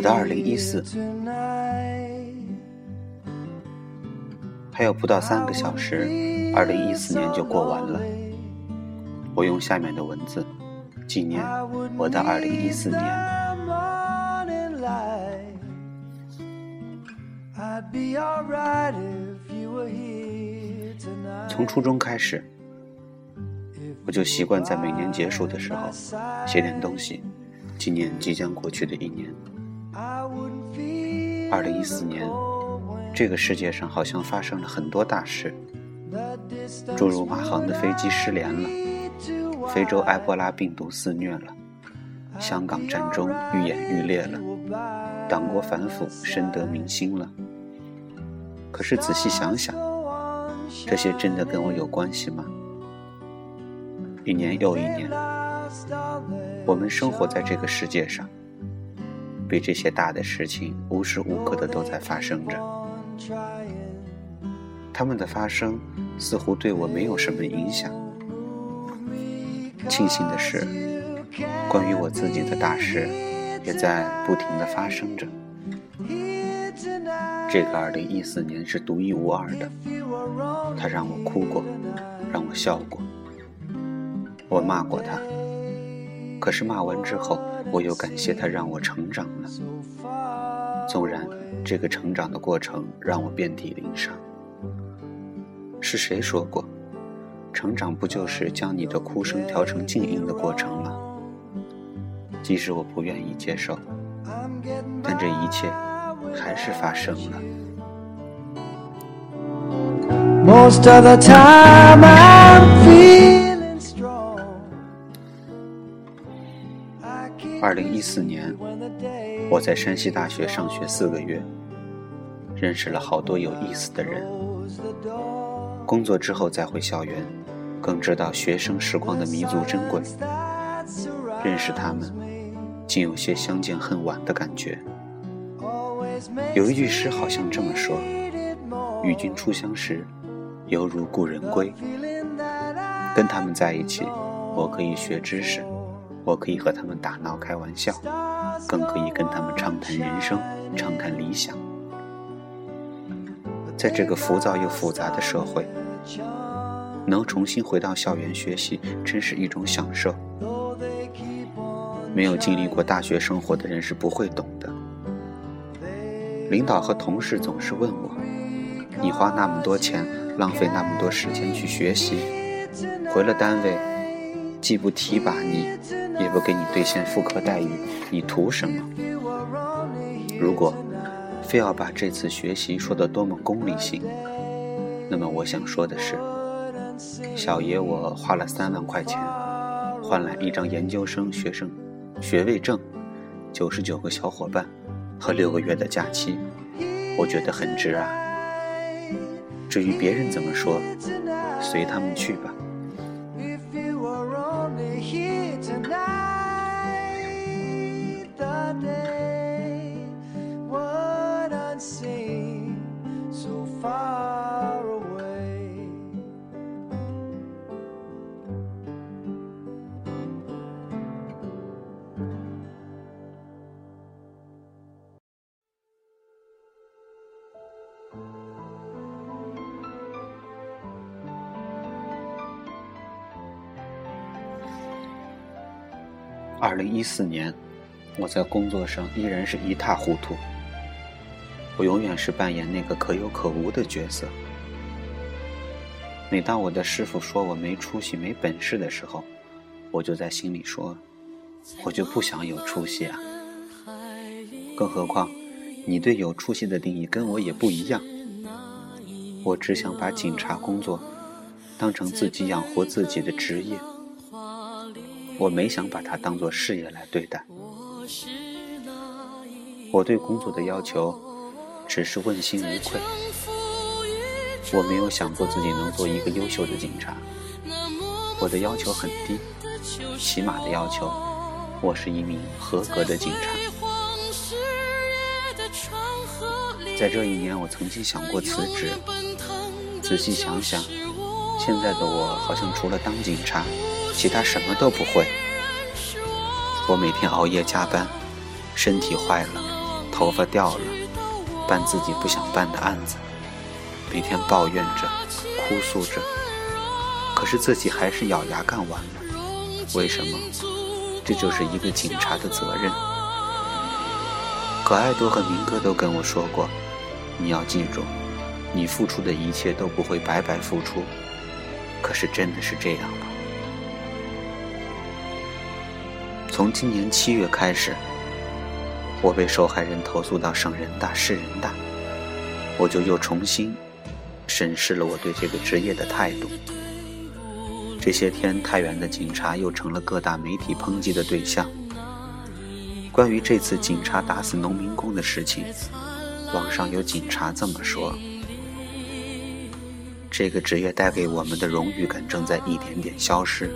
我的二零一四还有不到三个小时，二零一四年就过完了。我用下面的文字纪念我的二零一四年。从初中开始，我就习惯在每年结束的时候写点东西，纪念即将过去的一年。二零一四年，这个世界上好像发生了很多大事，诸如马航的飞机失联了，非洲埃博拉病毒肆虐了，香港战争愈演愈烈了，党国反腐深得民心了。可是仔细想想，这些真的跟我有关系吗？一年又一年，我们生活在这个世界上。被这些大的事情无时无刻的都在发生着，他们的发生似乎对我没有什么影响。庆幸的是，关于我自己的大事也在不停的发生着。这个二零一四年是独一无二的，它让我哭过，让我笑过，我骂过他。可是骂完之后，我又感谢他让我成长了。纵然这个成长的过程让我遍体鳞伤。是谁说过，成长不就是将你的哭声调成静音的过程吗？即使我不愿意接受，但这一切还是发生了。Most of the time I'm 二零一四年，我在山西大学上学四个月，认识了好多有意思的人。工作之后再回校园，更知道学生时光的弥足珍贵。认识他们，竟有些相见恨晚的感觉。有一句诗好像这么说：“与君初相识，犹如故人归。”跟他们在一起，我可以学知识。我可以和他们打闹开玩笑，更可以跟他们畅谈人生，畅谈理想。在这个浮躁又复杂的社会，能重新回到校园学习，真是一种享受。没有经历过大学生活的人是不会懂的。领导和同事总是问我：“你花那么多钱，浪费那么多时间去学习，回了单位，既不提拔你。”也不给你兑现复刻待遇，你图什么？如果非要把这次学习说得多么功利性，那么我想说的是，小爷我花了三万块钱，换来一张研究生学生学位证，九十九个小伙伴和六个月的假期，我觉得很值啊。至于别人怎么说，随他们去吧。二零一四年，我在工作上依然是一塌糊涂。我永远是扮演那个可有可无的角色。每当我的师傅说我没出息、没本事的时候，我就在心里说：“我就不想有出息啊！”更何况，你对有出息的定义跟我也不一样。我只想把警察工作当成自己养活自己的职业。我没想把它当做事业来对待。我对工作的要求只是问心无愧。我没有想过自己能做一个优秀的警察。我的要求很低，起码的要求，我是一名合格的警察。在这一年，我曾经想过辞职。仔细想想，现在的我好像除了当警察。其他什么都不会。我每天熬夜加班，身体坏了，头发掉了，办自己不想办的案子，每天抱怨着、哭诉着，可是自己还是咬牙干完了。为什么？这就是一个警察的责任。可爱多和明哥都跟我说过，你要记住，你付出的一切都不会白白付出。可是真的是这样吗？从今年七月开始，我被受害人投诉到省人大、市人大，我就又重新审视了我对这个职业的态度。这些天，太原的警察又成了各大媒体抨击的对象。关于这次警察打死农民工的事情，网上有警察这么说：这个职业带给我们的荣誉感正在一点点消失，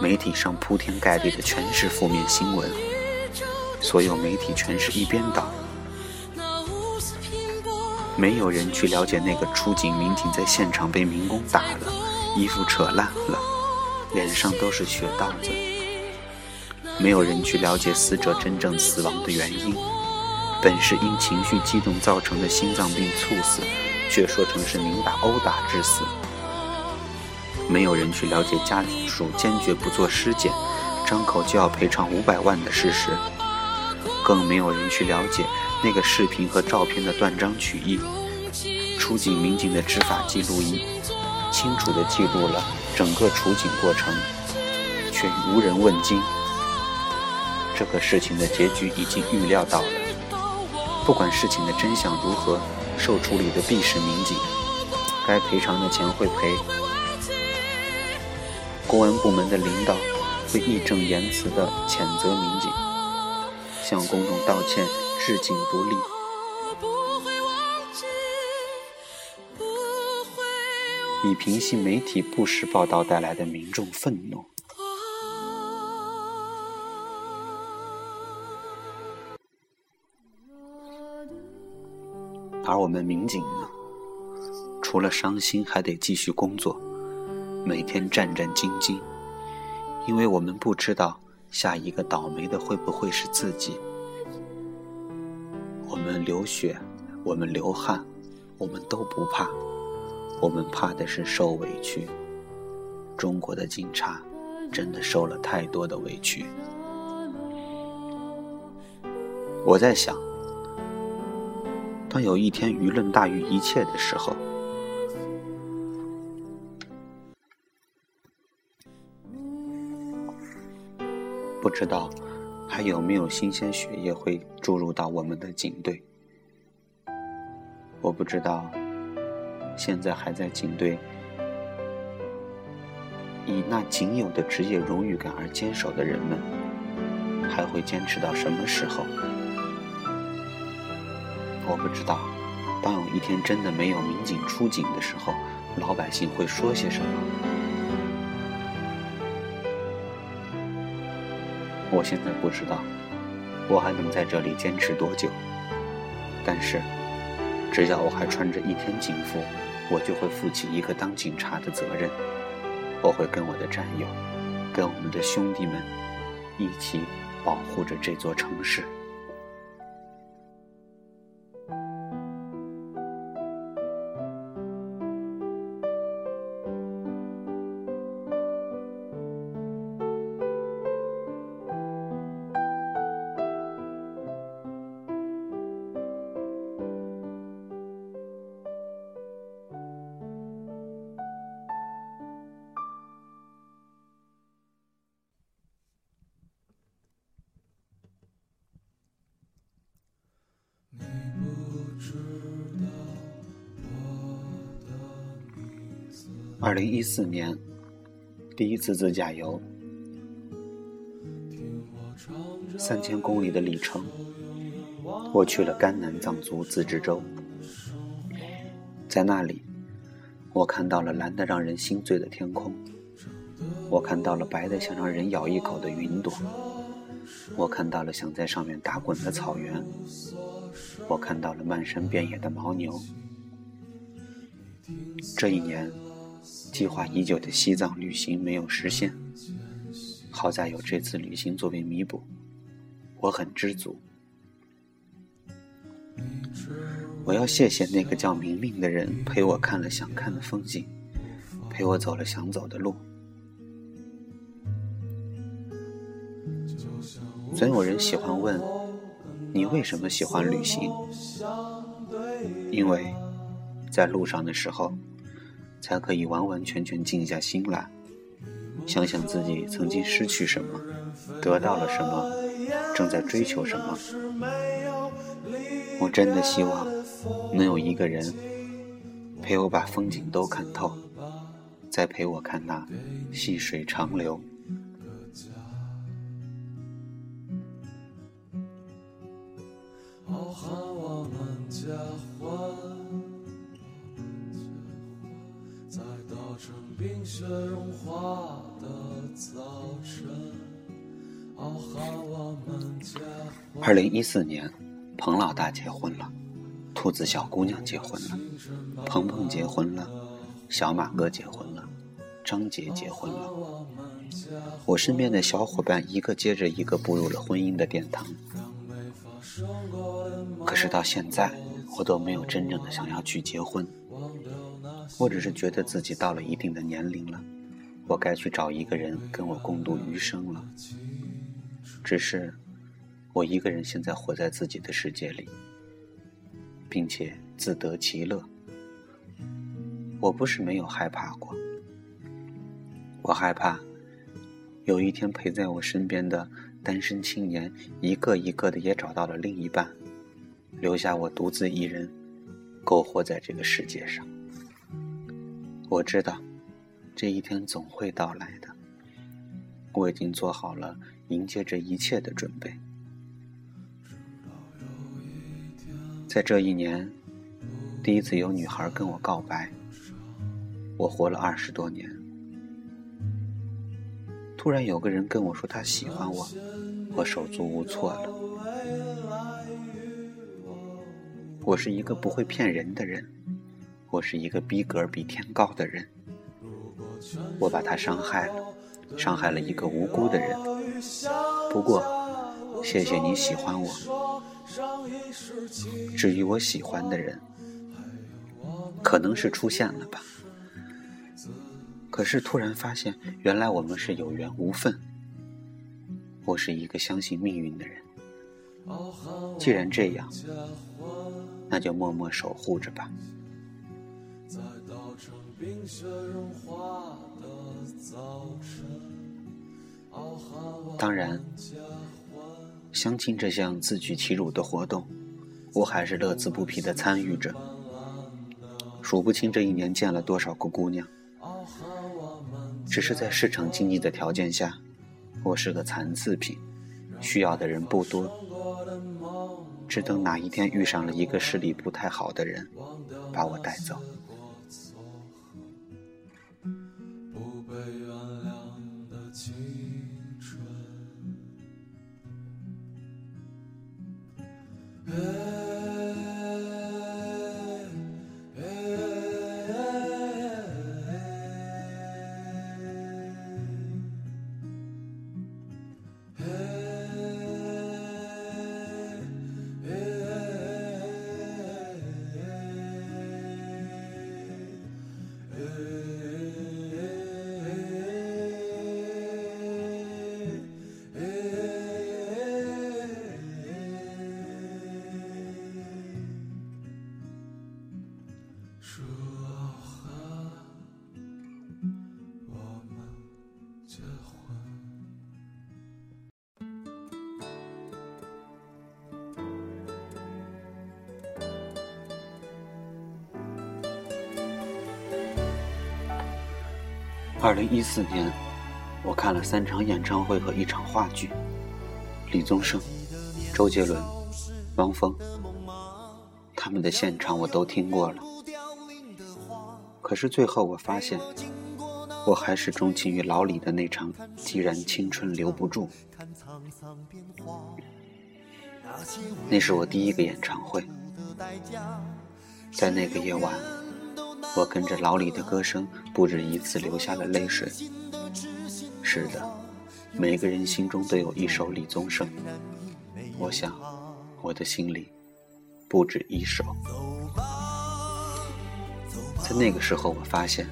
媒体上铺天盖地的全是负面新闻，所有媒体全是一边倒，没有人去了解那个出警民警在现场被民工打了，衣服扯烂了，脸上都是血道子。没有人去了解死者真正死亡的原因，本是因情绪激动造成的心脏病猝死，却说成是明打殴打致死。没有人去了解家属坚决不做尸检，张口就要赔偿五百万的事实，更没有人去了解那个视频和照片的断章取义。出警民警的执法记录仪，清楚地记录了整个处警过程，却无人问津。这个事情的结局已经预料到了，不管事情的真相如何，受处理的必是民警，该赔偿的钱会赔。公安部门的领导会义正言辞地谴责民警，向公众道歉，致敬不力，以平息媒体不实报道带来的民众愤怒。而我们民警呢，除了伤心，还得继续工作，每天战战兢兢，因为我们不知道下一个倒霉的会不会是自己。我们流血，我们流汗，我们都不怕，我们怕的是受委屈。中国的警察真的受了太多的委屈。我在想。当有一天舆论大于一切的时候，不知道还有没有新鲜血液会注入到我们的警队？我不知道现在还在警队以那仅有的职业荣誉感而坚守的人们，还会坚持到什么时候？我不知道，当有一天真的没有民警出警的时候，老百姓会说些什么？我现在不知道，我还能在这里坚持多久？但是，只要我还穿着一天警服，我就会负起一个当警察的责任。我会跟我的战友，跟我们的兄弟们，一起保护着这座城市。二零一四年，第一次自驾游，三千公里的里程，我去了甘南藏族自治州。在那里，我看到了蓝得让人心醉的天空，我看到了白的想让人咬一口的云朵，我看到了想在上面打滚的草原，我看到了漫山遍野的牦牛。这一年。计划已久的西藏旅行没有实现，好在有这次旅行作为弥补，我很知足。我要谢谢那个叫明明的人，陪我看了想看的风景，陪我走了想走的路。总有人喜欢问你为什么喜欢旅行，因为在路上的时候，才可以完完全全静下心来，想想自己曾经失去什么，得到了什么，正在追求什么。我真的希望能有一个人陪我把风景都看透，再陪我看那细水长流。冰雪融化的早晨二零一四年。彭老大结婚了，兔子小姑娘结婚了，鹏鹏结婚了，小马哥结婚了，张杰结婚了。我身边的小伙伴一个接着一个步入了婚姻的殿堂。可是到现在，我都没有真正的想要去结婚。我只是觉得自己到了一定的年龄了，我该去找一个人跟我共度余生了。只是。我一个人现在活在自己的世界里，并且自得其乐。我不是没有害怕过，我害怕有一天陪在我身边的单身青年一个一个的也找到了另一半，留下我独自一人苟活在这个世界上。我知道这一天总会到来的，我已经做好了迎接这一切的准备。在这一年，第一次有女孩跟我告白。我活了二十多年，突然有个人跟我说他喜欢我，我手足无措了。我是一个不会骗人的人，我是一个逼格比天高的人。我把他伤害了，伤害了一个无辜的人。不过，谢谢你喜欢我。至于我喜欢的人，可能是出现了吧。可是突然发现，原来我们是有缘无分。我是一个相信命运的人。既然这样，那就默默守护着吧。当然。相亲这项自取其辱的活动，我还是乐此不疲的参与着。数不清这一年见了多少个姑娘，只是在市场经济的条件下，我是个残次品，需要的人不多，只等哪一天遇上了一个视力不太好的人，把我带走。Uh... 二零一四年，我看了三场演唱会和一场话剧，李宗盛、周杰伦、汪峰，他们的现场我都听过了。可是最后我发现，我还是钟情于老李的那场《既然青春留不住》。那是我第一个演唱会，在那个夜晚。我跟着老李的歌声，不止一次流下了泪水。是的，每个人心中都有一首李宗盛。我想，我的心里不止一首。在那个时候，我发现，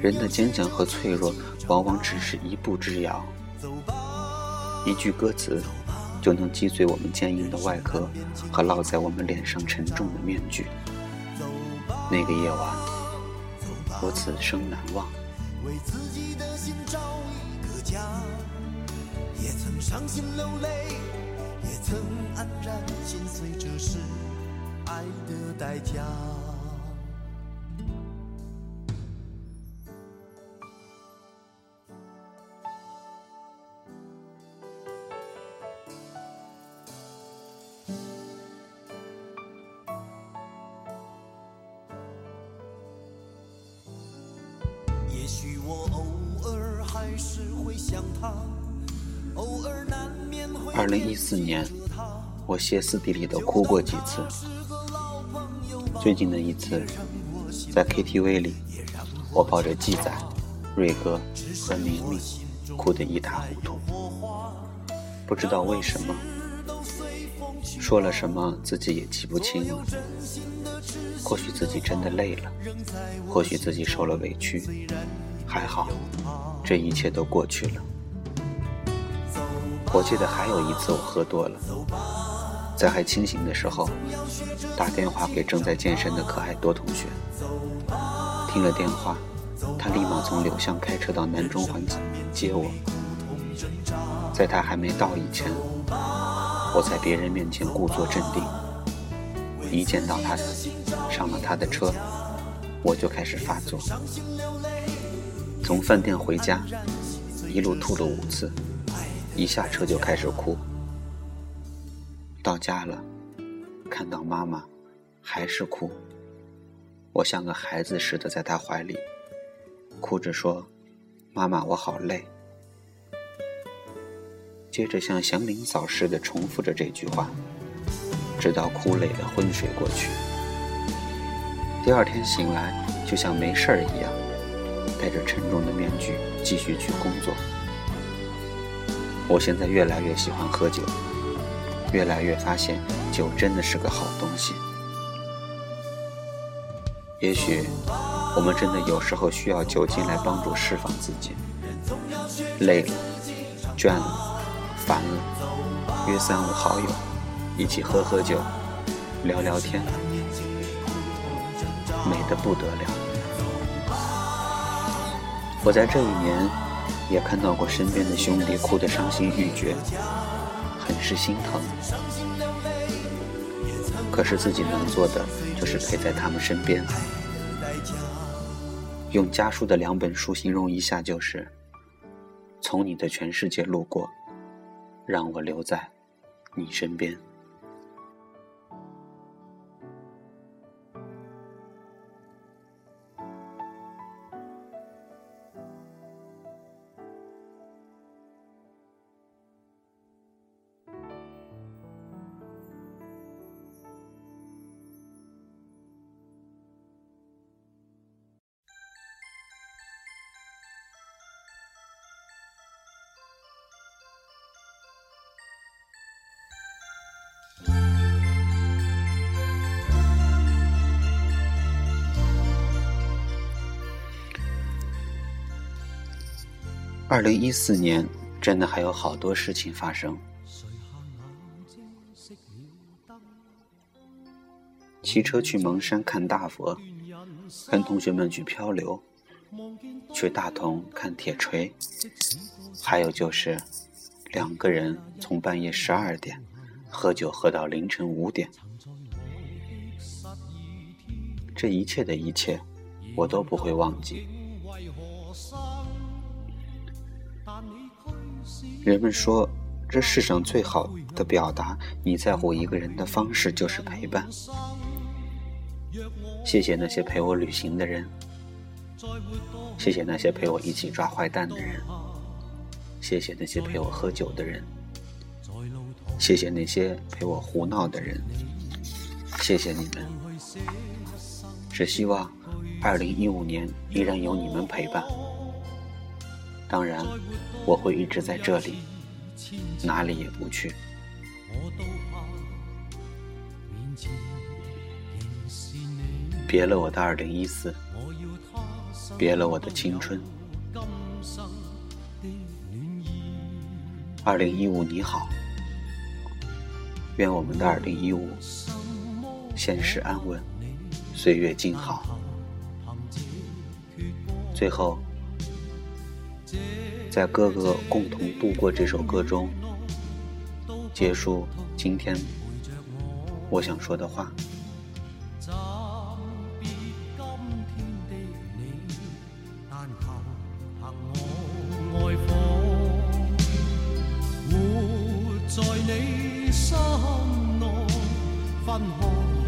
人的坚强和脆弱，往往只是一步之遥。一句歌词，就能击碎我们坚硬的外壳和烙在我们脸上沉重的面具。那个夜晚，我此生难忘。为自己的心找一个家，也曾伤心流泪，也曾黯然心碎，这是爱的代价。二零一四年，我歇斯底里的哭过几次。最近的一次，在 KTV 里，我抱着记载、瑞哥和明明，哭得一塌糊涂。不知道为什么，说了什么自己也记不清了。或许自己真的累了，或许自己受了委屈。还好，这一切都过去了。我记得还有一次，我喝多了，在还清醒的时候，打电话给正在健身的可爱多同学。听了电话，他立马从柳巷开车到南中环接我。在他还没到以前，我在别人面前故作镇定。一见到他，上了他的车，我就开始发作。从饭店回家，一路吐了五次，一下车就开始哭。到家了，看到妈妈，还是哭。我像个孩子似的在她怀里，哭着说：“妈妈，我好累。”接着像祥林嫂似的重复着这句话，直到哭累了昏睡过去。第二天醒来，就像没事儿一样。戴着沉重的面具继续去工作。我现在越来越喜欢喝酒，越来越发现酒真的是个好东西。也许我们真的有时候需要酒精来帮助释放自己。累了、倦了、烦了，约三五好友一起喝喝酒、聊聊天，美得不得了。我在这一年也看到过身边的兄弟哭得伤心欲绝，很是心疼。可是自己能做的就是陪在他们身边。用家书的两本书形容一下，就是从你的全世界路过，让我留在你身边。二零一四年，真的还有好多事情发生。骑车去蒙山看大佛，跟同学们去漂流，去大同看铁锤，还有就是两个人从半夜十二点喝酒喝到凌晨五点。这一切的一切，我都不会忘记。人们说，这世上最好的表达你在乎一个人的方式就是陪伴。谢谢那些陪我旅行的人，谢谢那些陪我一起抓坏蛋的人，谢谢那些陪我喝酒的人，谢谢那些陪我胡闹的人，谢谢你们。只希望，二零一五年依然有你们陪伴。当然，我会一直在这里，哪里也不去。别了我的二零一四，别了我的青春。二零一五你好，愿我们的二零一五现实安稳，岁月静好。最后，在哥哥共同度过这首歌中，结束今天我想说的话。分开